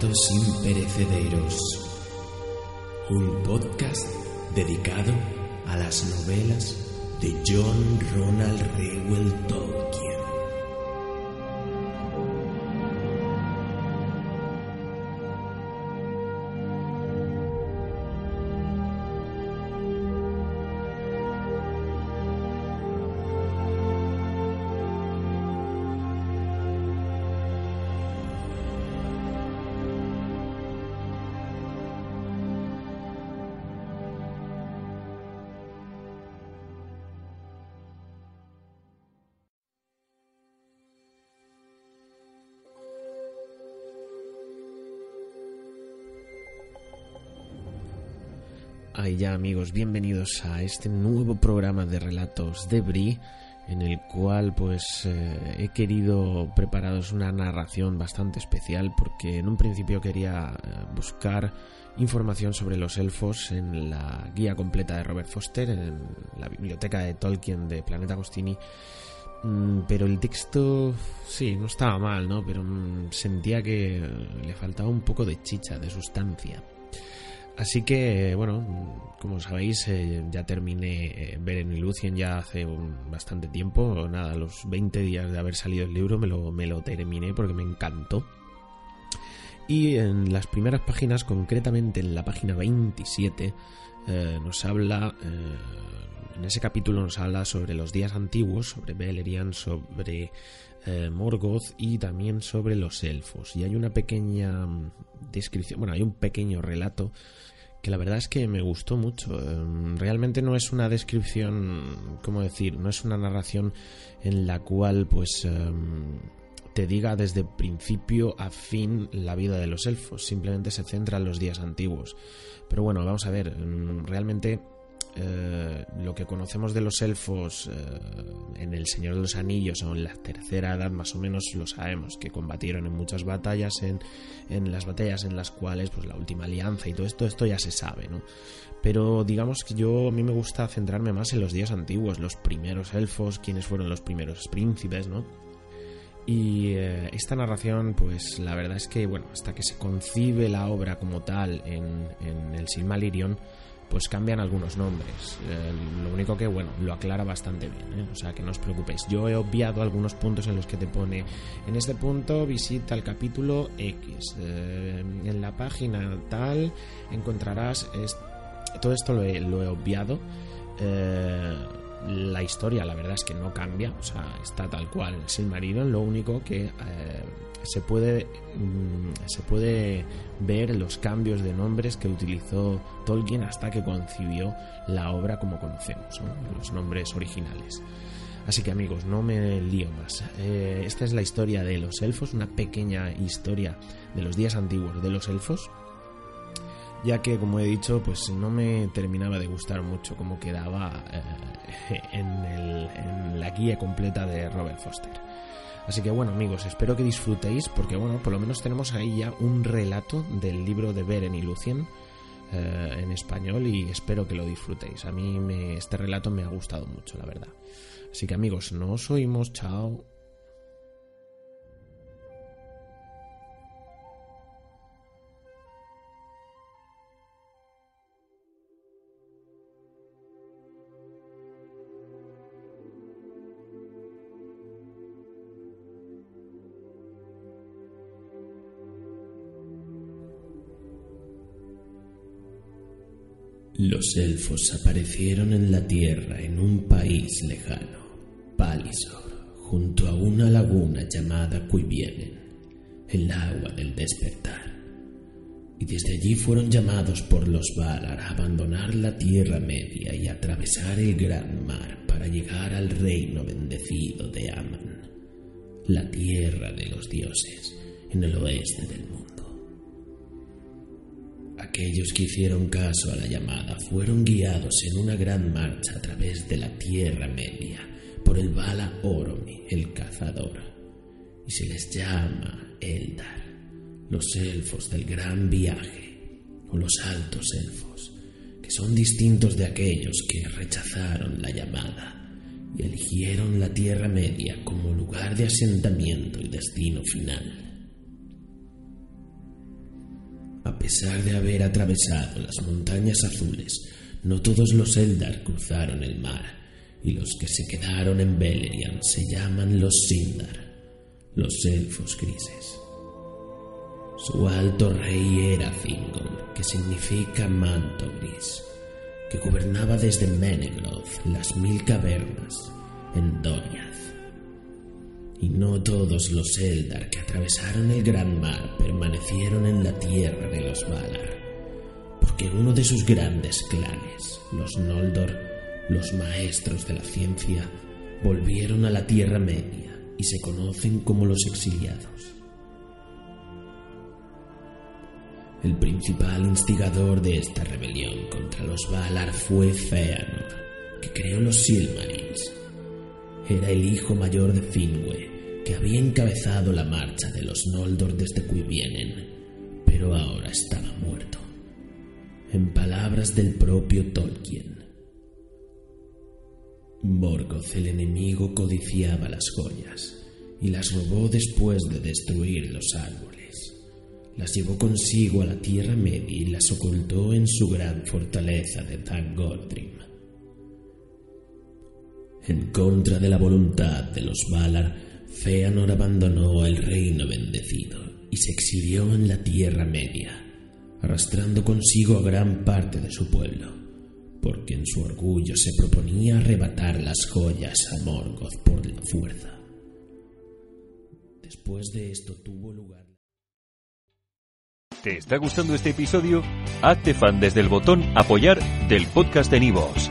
Imperecederos. Un podcast dedicado a las novelas de John Ronald Reuel Tolkien. Ahí ya amigos, bienvenidos a este nuevo programa de relatos de Brie en el cual pues eh, he querido prepararos una narración bastante especial porque en un principio quería eh, buscar información sobre los elfos en la guía completa de Robert Foster en la biblioteca de Tolkien de Planeta Agostini mm, pero el texto sí, no estaba mal, ¿no? Pero mm, sentía que le faltaba un poco de chicha, de sustancia. Así que, bueno, como sabéis, eh, ya terminé eh, Beren y Lucien ya hace un, bastante tiempo. Nada, los 20 días de haber salido el libro me lo, terminé porque me encantó. Y en las primeras páginas, concretamente en la página 27, eh, nos habla, en ese capítulo nos habla sobre los días antiguos, sobre Beleriand, sobre Morgoth y también sobre los elfos. Y hay una pequeña mm, descripción, bueno, hay un pequeño relato que la verdad es que me gustó mucho. Em, realmente no es una descripción, ¿cómo decir? No es una narración en la cual pues em, te diga desde principio a fin la vida de los elfos. Simplemente se centra en los días antiguos. Pero bueno, vamos a ver, em, realmente eh, lo que conocemos de los elfos eh, en El Señor de los Anillos o en la tercera edad más o menos lo sabemos, que combatieron en muchas batallas, en, en las batallas en las cuales pues la última alianza y todo esto, esto ya se sabe, ¿no? Pero digamos que yo a mí me gusta centrarme más en los días antiguos, los primeros elfos, quienes fueron los primeros príncipes, ¿no? Y eh, esta narración, pues la verdad es que, bueno, hasta que se concibe la obra como tal en, en el Silmarillion, pues cambian algunos nombres. Eh, lo único que, bueno, lo aclara bastante bien, ¿eh? o sea que no os preocupéis. Yo he obviado algunos puntos en los que te pone, en este punto visita el capítulo X, eh, en la página tal encontrarás, todo esto lo he, lo he obviado. La historia, la verdad es que no cambia, o sea, está tal cual el Silmarillion, lo único que se puede, mm, se puede ver los cambios de nombres que utilizó Tolkien hasta que concibió la obra como conocemos, los nombres originales. Así que amigos, no me lío más. Eh, esta es la historia de los elfos, una pequeña historia de los días antiguos de los elfos, ya que como he dicho, pues no me terminaba de gustar mucho cómo quedaba eh, en la guía completa de Robert Foster. Así que bueno amigos, espero que disfrutéis porque bueno, por lo menos tenemos ahí ya un relato del libro de Beren y Lucien eh, en español y espero que lo disfrutéis. A mí me, este relato me ha gustado mucho, la verdad. Así que amigos, nos oímos, chao. Los elfos aparecieron en la tierra en un país lejano, Palisor, junto a una laguna llamada Cuivienen, el agua del despertar. Y desde allí fueron llamados por los Valar a abandonar la Tierra Media y atravesar el gran mar para llegar al reino bendecido de Aman, la tierra de los dioses, en el oeste del mundo. Aquellos que hicieron caso a la llamada fueron guiados en una gran marcha a través de la Tierra Media por el Bala Oromi, el cazador, y se les llama Eldar, los elfos del gran viaje, o los altos elfos, que son distintos de aquellos que rechazaron la llamada y eligieron la Tierra Media como lugar de asentamiento y destino final. A pesar de haber atravesado las montañas azules, no todos los Eldar cruzaron el mar, y los que se quedaron en Beleriand se llaman los Sindar, los elfos grises. Su alto rey era Thingol, que significa manto gris, que gobernaba desde Menegroth las mil cavernas en Doriath. Y no todos los Eldar que atravesaron el gran mar permanecieron en la tierra de los Valar, porque uno de sus grandes clanes, los Noldor, los maestros de la ciencia, volvieron a la Tierra Media y se conocen como los exiliados. El principal instigador de esta rebelión contra los Valar fue Feanor, que creó los Silmarils. Era el hijo mayor de Finwë, que había encabezado la marcha de los Noldor desde Cuivienen, pero ahora estaba muerto. En palabras del propio Tolkien, Morgoth el enemigo codiciaba las joyas y las robó después de destruir los árboles las llevó consigo a la Tierra Media y las ocultó en su gran fortaleza de Thangoldrim. En contra de la voluntad de los Valar, Feanor abandonó el reino bendecido y se exilió en la Tierra Media, arrastrando consigo a gran parte de su pueblo, porque en su orgullo se proponía arrebatar las joyas a Morgoth por la fuerza. Después de esto tuvo lugar ¿Te está gustando este episodio? Hazte fan desde el botón Apoyar del podcast de Nivos.